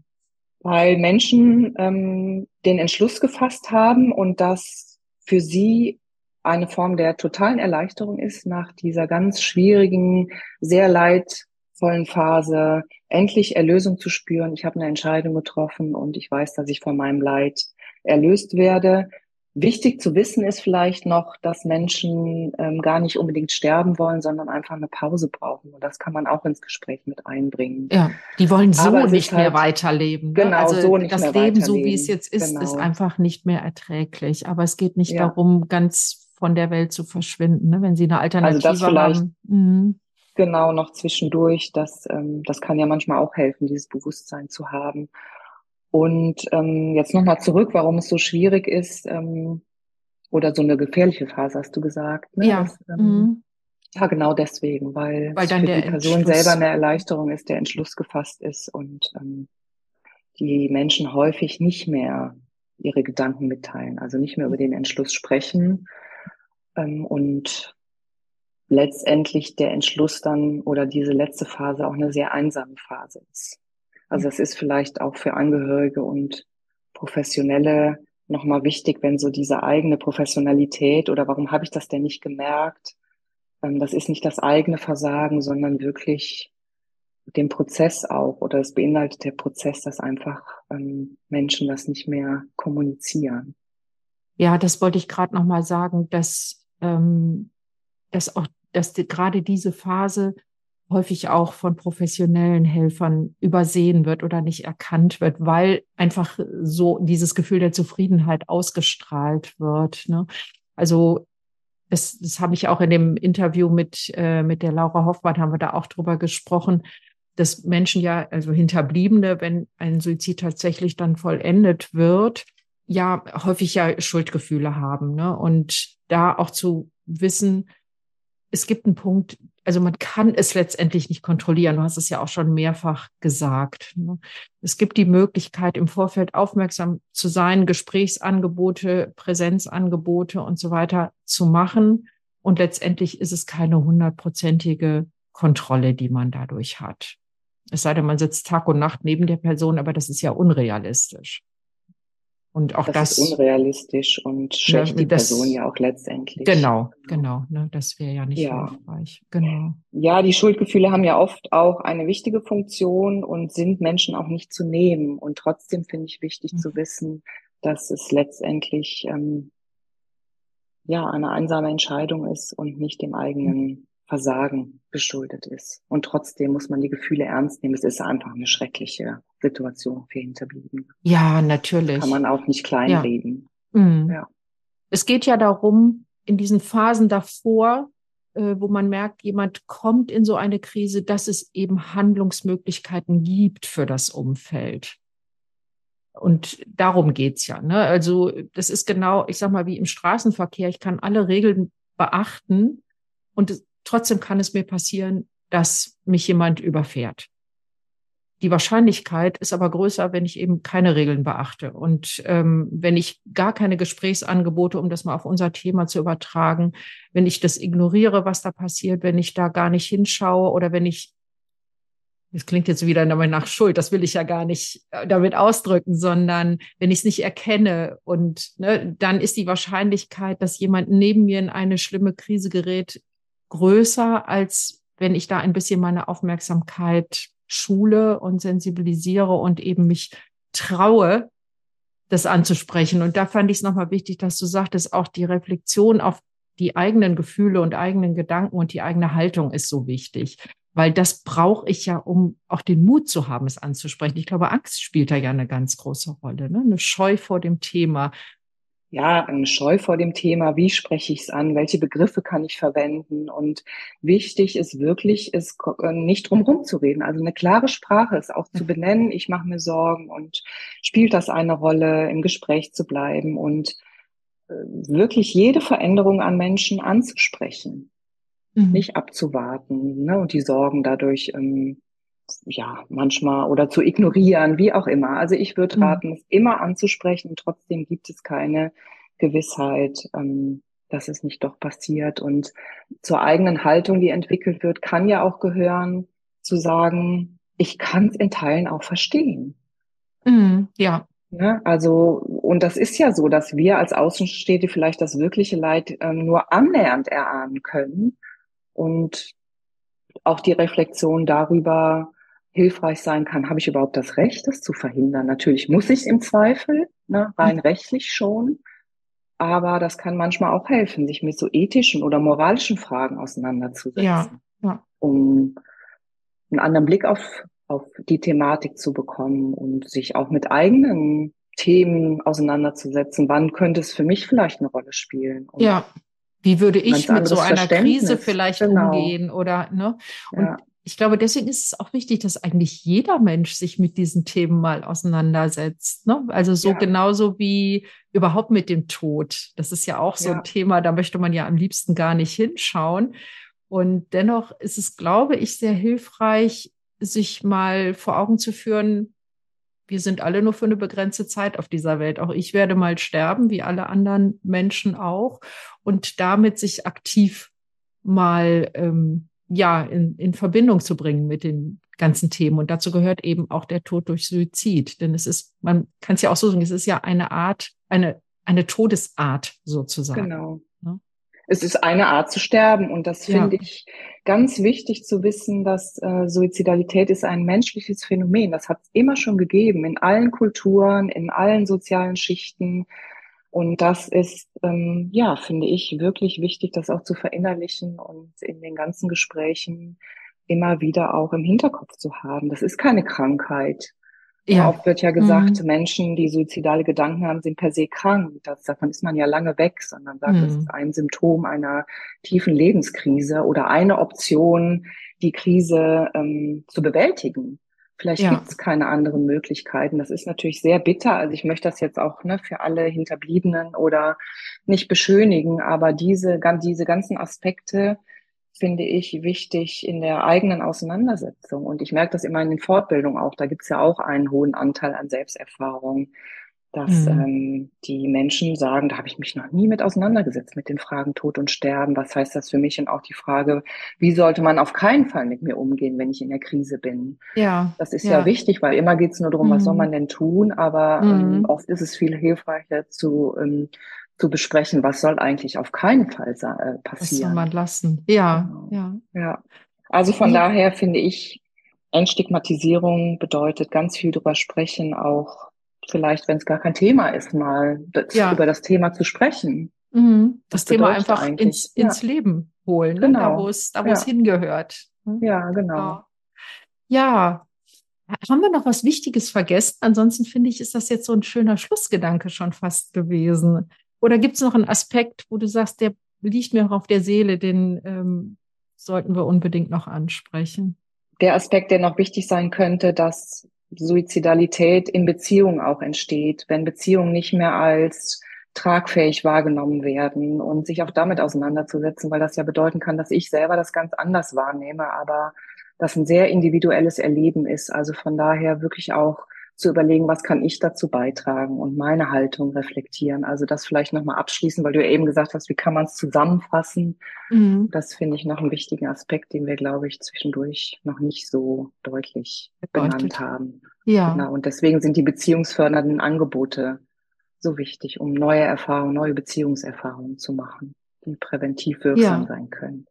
Weil Menschen ähm, den Entschluss gefasst haben und das für sie eine Form der totalen Erleichterung ist, nach dieser ganz schwierigen, sehr leidvollen Phase endlich Erlösung zu spüren. Ich habe eine Entscheidung getroffen und ich weiß, dass ich von meinem Leid erlöst werde. Wichtig zu wissen ist vielleicht noch, dass Menschen ähm, gar nicht unbedingt sterben wollen, sondern einfach eine Pause brauchen. Und das kann man auch ins Gespräch mit einbringen. Ja, die wollen so nicht halt, mehr weiterleben. Ne? Genau, also so nicht das mehr Leben, so wie es jetzt ist, genau. ist einfach nicht mehr erträglich. Aber es geht nicht ja. darum, ganz von der Welt zu verschwinden, ne? wenn sie eine Alternative also das vielleicht, haben. Mhm. Genau, noch zwischendurch. Das, ähm, das kann ja manchmal auch helfen, dieses Bewusstsein zu haben. Und ähm, jetzt nochmal zurück, warum es so schwierig ist, ähm, oder so eine gefährliche Phase, hast du gesagt. Ne? Ja. Das, ähm, mhm. ja, genau deswegen, weil, weil dann für die Person selber eine Erleichterung ist, der Entschluss gefasst ist und ähm, die Menschen häufig nicht mehr ihre Gedanken mitteilen, also nicht mehr über den Entschluss sprechen ähm, und letztendlich der Entschluss dann oder diese letzte Phase auch eine sehr einsame Phase ist. Also es ist vielleicht auch für Angehörige und Professionelle nochmal wichtig, wenn so diese eigene Professionalität oder warum habe ich das denn nicht gemerkt? Ähm, das ist nicht das eigene Versagen, sondern wirklich den Prozess auch oder es beinhaltet der Prozess, dass einfach ähm, Menschen das nicht mehr kommunizieren. Ja, das wollte ich gerade nochmal sagen, dass, ähm, dass auch, dass die, gerade diese Phase häufig auch von professionellen Helfern übersehen wird oder nicht erkannt wird, weil einfach so dieses Gefühl der Zufriedenheit ausgestrahlt wird. Ne? Also das, das habe ich auch in dem Interview mit, äh, mit der Laura Hoffmann, haben wir da auch drüber gesprochen, dass Menschen ja, also Hinterbliebene, wenn ein Suizid tatsächlich dann vollendet wird, ja häufig ja Schuldgefühle haben. Ne? Und da auch zu wissen, es gibt einen Punkt, also man kann es letztendlich nicht kontrollieren. Du hast es ja auch schon mehrfach gesagt. Ne? Es gibt die Möglichkeit, im Vorfeld aufmerksam zu sein, Gesprächsangebote, Präsenzangebote und so weiter zu machen. Und letztendlich ist es keine hundertprozentige Kontrolle, die man dadurch hat. Es sei denn, man sitzt Tag und Nacht neben der Person, aber das ist ja unrealistisch. Und auch das, das ist unrealistisch und schwächt ne, die das, Person ja auch letztendlich. Genau, genau. Ne, das wäre ja nicht ja. hilfreich. Genau. Ja, die Schuldgefühle haben ja oft auch eine wichtige Funktion und sind Menschen auch nicht zu nehmen. Und trotzdem finde ich wichtig mhm. zu wissen, dass es letztendlich ähm, ja eine einsame Entscheidung ist und nicht dem eigenen Versagen geschuldet ist. Und trotzdem muss man die Gefühle ernst nehmen. Es ist einfach eine schreckliche Situation für Hinterbliebene. Ja, natürlich. Kann man auch nicht kleinreden. Ja. Mhm. ja. Es geht ja darum, in diesen Phasen davor, äh, wo man merkt, jemand kommt in so eine Krise, dass es eben Handlungsmöglichkeiten gibt für das Umfeld. Und darum geht's ja. Ne? Also das ist genau, ich sag mal, wie im Straßenverkehr. Ich kann alle Regeln beachten und trotzdem kann es mir passieren, dass mich jemand überfährt. Die Wahrscheinlichkeit ist aber größer, wenn ich eben keine Regeln beachte. Und ähm, wenn ich gar keine Gesprächsangebote, um das mal auf unser Thema zu übertragen, wenn ich das ignoriere, was da passiert, wenn ich da gar nicht hinschaue oder wenn ich, das klingt jetzt wieder nach Schuld, das will ich ja gar nicht äh, damit ausdrücken, sondern wenn ich es nicht erkenne und ne, dann ist die Wahrscheinlichkeit, dass jemand neben mir in eine schlimme Krise gerät, größer, als wenn ich da ein bisschen meine Aufmerksamkeit schule und sensibilisiere und eben mich traue, das anzusprechen. Und da fand ich es nochmal wichtig, dass du sagtest, auch die Reflexion auf die eigenen Gefühle und eigenen Gedanken und die eigene Haltung ist so wichtig. Weil das brauche ich ja, um auch den Mut zu haben, es anzusprechen. Ich glaube, Angst spielt da ja eine ganz große Rolle. Ne? Eine Scheu vor dem Thema, ja, eine Scheu vor dem Thema, wie spreche ich es an, welche Begriffe kann ich verwenden. Und wichtig ist wirklich, ist äh, nicht drum zu reden. Also eine klare Sprache ist auch zu benennen, ich mache mir Sorgen und spielt das eine Rolle, im Gespräch zu bleiben und äh, wirklich jede Veränderung an Menschen anzusprechen, mhm. nicht abzuwarten ne, und die Sorgen dadurch ähm, ja, manchmal oder zu ignorieren, wie auch immer. Also ich würde mhm. raten, es immer anzusprechen. Trotzdem gibt es keine Gewissheit, ähm, dass es nicht doch passiert. Und zur eigenen Haltung, die entwickelt wird, kann ja auch gehören, zu sagen, ich kann es in Teilen auch verstehen. Mhm, ja. ja. Ne? Also, und das ist ja so, dass wir als Außenstehende vielleicht das wirkliche Leid ähm, nur annähernd erahnen können. Und auch die Reflexion darüber hilfreich sein kann, habe ich überhaupt das Recht, das zu verhindern? Natürlich muss ich im Zweifel, ne, rein mhm. rechtlich schon, aber das kann manchmal auch helfen, sich mit so ethischen oder moralischen Fragen auseinanderzusetzen, ja, ja. um einen anderen Blick auf, auf die Thematik zu bekommen und sich auch mit eigenen Themen auseinanderzusetzen. Wann könnte es für mich vielleicht eine Rolle spielen? Und ja. Wie würde ich mit so einer Krise vielleicht genau. umgehen oder ne? Und ja. ich glaube, deswegen ist es auch wichtig, dass eigentlich jeder Mensch sich mit diesen Themen mal auseinandersetzt. Ne? Also so ja. genauso wie überhaupt mit dem Tod. Das ist ja auch so ja. ein Thema, da möchte man ja am liebsten gar nicht hinschauen. Und dennoch ist es, glaube ich, sehr hilfreich, sich mal vor Augen zu führen, wir sind alle nur für eine begrenzte Zeit auf dieser Welt. Auch ich werde mal sterben, wie alle anderen Menschen auch. Und damit sich aktiv mal ähm, ja in, in Verbindung zu bringen mit den ganzen Themen. Und dazu gehört eben auch der Tod durch Suizid. Denn es ist, man kann es ja auch so sagen, es ist ja eine Art, eine, eine Todesart sozusagen. Genau es ist eine Art zu sterben. Und das finde ja. ich ganz wichtig zu wissen, dass äh, Suizidalität ist ein menschliches Phänomen. Das hat es immer schon gegeben, in allen Kulturen, in allen sozialen Schichten. Und das ist, ähm, ja, finde ich wirklich wichtig, das auch zu verinnerlichen und in den ganzen Gesprächen immer wieder auch im Hinterkopf zu haben. Das ist keine Krankheit. Ja. Oft wird ja gesagt, mhm. Menschen, die suizidale Gedanken haben, sind per se krank. Das, davon ist man ja lange weg, sondern sagt, mhm. es ist ein Symptom einer tiefen Lebenskrise oder eine Option, die Krise ähm, zu bewältigen. Vielleicht ja. gibt es keine anderen Möglichkeiten. Das ist natürlich sehr bitter. Also ich möchte das jetzt auch ne, für alle Hinterbliebenen oder nicht beschönigen, aber diese, diese ganzen Aspekte finde ich wichtig in der eigenen Auseinandersetzung. Und ich merke das immer in den Fortbildungen auch. Da gibt es ja auch einen hohen Anteil an Selbsterfahrung, dass mhm. ähm, die Menschen sagen, da habe ich mich noch nie mit auseinandergesetzt mit den Fragen Tod und Sterben. Was heißt das für mich? Und auch die Frage, wie sollte man auf keinen Fall mit mir umgehen, wenn ich in der Krise bin? Ja. Das ist ja, ja wichtig, weil immer geht es nur darum, mhm. was soll mhm. man denn tun? Aber ähm, mhm. oft ist es viel hilfreicher zu ähm, zu besprechen, was soll eigentlich auf keinen Fall passieren. Äh, was soll man lassen? Ja, genau. ja. Ja. Also von ja. daher finde ich, Entstigmatisierung bedeutet ganz viel drüber sprechen, auch vielleicht, wenn es gar kein Thema ist, mal das, ja. über das Thema zu sprechen. Mhm. Das Thema einfach ins, ins ja. Leben holen, genau. ne? da wo es da wo es hingehört. Hm? Ja, genau. Ja. Haben wir noch was Wichtiges vergessen? Ansonsten finde ich, ist das jetzt so ein schöner Schlussgedanke schon fast gewesen. Oder gibt es noch einen Aspekt, wo du sagst, der liegt mir auch auf der Seele, den ähm, sollten wir unbedingt noch ansprechen? Der Aspekt, der noch wichtig sein könnte, dass Suizidalität in Beziehungen auch entsteht, wenn Beziehungen nicht mehr als tragfähig wahrgenommen werden und sich auch damit auseinanderzusetzen, weil das ja bedeuten kann, dass ich selber das ganz anders wahrnehme, aber das ein sehr individuelles Erleben ist. Also von daher wirklich auch zu überlegen, was kann ich dazu beitragen und meine Haltung reflektieren. Also das vielleicht nochmal abschließen, weil du ja eben gesagt hast, wie kann man es zusammenfassen? Mhm. Das finde ich noch einen wichtigen Aspekt, den wir, glaube ich, zwischendurch noch nicht so deutlich Bedeutet. benannt haben. Ja. Genau. Und deswegen sind die beziehungsfördernden Angebote so wichtig, um neue Erfahrungen, neue Beziehungserfahrungen zu machen, die präventiv wirksam ja. sein können.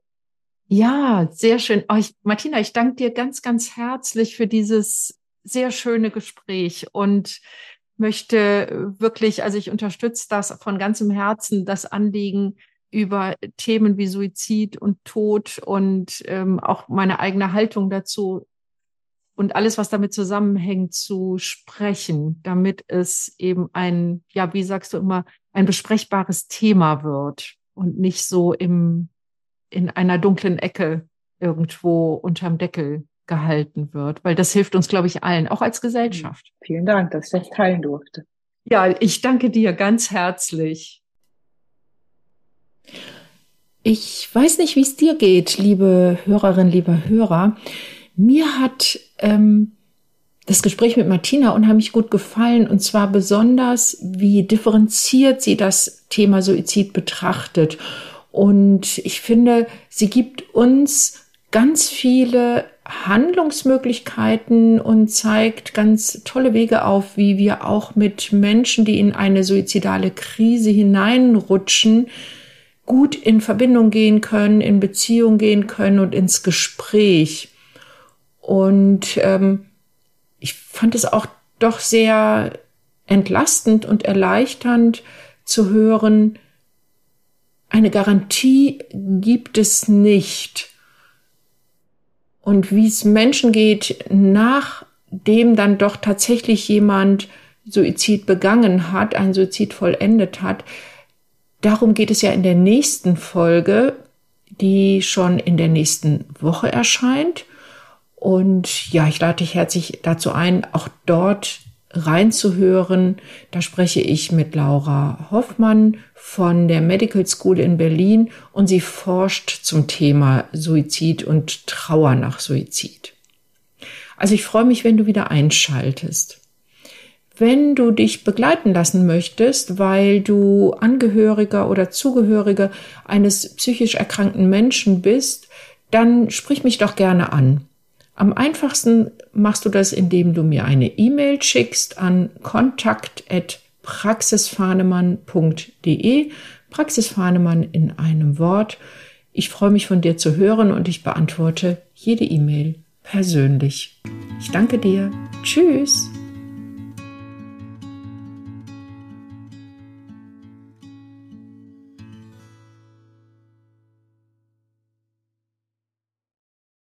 Ja, sehr schön. Oh, ich, Martina, ich danke dir ganz, ganz herzlich für dieses sehr schöne Gespräch und möchte wirklich, also ich unterstütze das von ganzem Herzen, das Anliegen über Themen wie Suizid und Tod und ähm, auch meine eigene Haltung dazu und alles, was damit zusammenhängt, zu sprechen, damit es eben ein, ja, wie sagst du immer, ein besprechbares Thema wird und nicht so im, in einer dunklen Ecke irgendwo unterm Deckel gehalten wird, weil das hilft uns, glaube ich, allen, auch als Gesellschaft. Vielen Dank, dass ich das teilen durfte. Ja, ich danke dir ganz herzlich. Ich weiß nicht, wie es dir geht, liebe Hörerin, lieber Hörer. Mir hat ähm, das Gespräch mit Martina unheimlich gut gefallen und zwar besonders, wie differenziert sie das Thema Suizid betrachtet. Und ich finde, sie gibt uns ganz viele Handlungsmöglichkeiten und zeigt ganz tolle Wege auf, wie wir auch mit Menschen, die in eine suizidale Krise hineinrutschen, gut in Verbindung gehen können, in Beziehung gehen können und ins Gespräch. Und ähm, ich fand es auch doch sehr entlastend und erleichternd zu hören, eine Garantie gibt es nicht und wie es Menschen geht, nachdem dann doch tatsächlich jemand Suizid begangen hat, ein Suizid vollendet hat. Darum geht es ja in der nächsten Folge, die schon in der nächsten Woche erscheint. Und ja, ich lade dich herzlich dazu ein, auch dort reinzuhören. Da spreche ich mit Laura Hoffmann von der Medical School in Berlin und sie forscht zum Thema Suizid und Trauer nach Suizid. Also ich freue mich, wenn du wieder einschaltest. Wenn du dich begleiten lassen möchtest, weil du Angehöriger oder Zugehöriger eines psychisch erkrankten Menschen bist, dann sprich mich doch gerne an. Am einfachsten machst du das, indem du mir eine E-Mail schickst an kontakt.praxisfahnemann.de. Praxisfahnemann in einem Wort. Ich freue mich von dir zu hören und ich beantworte jede E-Mail persönlich. Ich danke dir. Tschüss.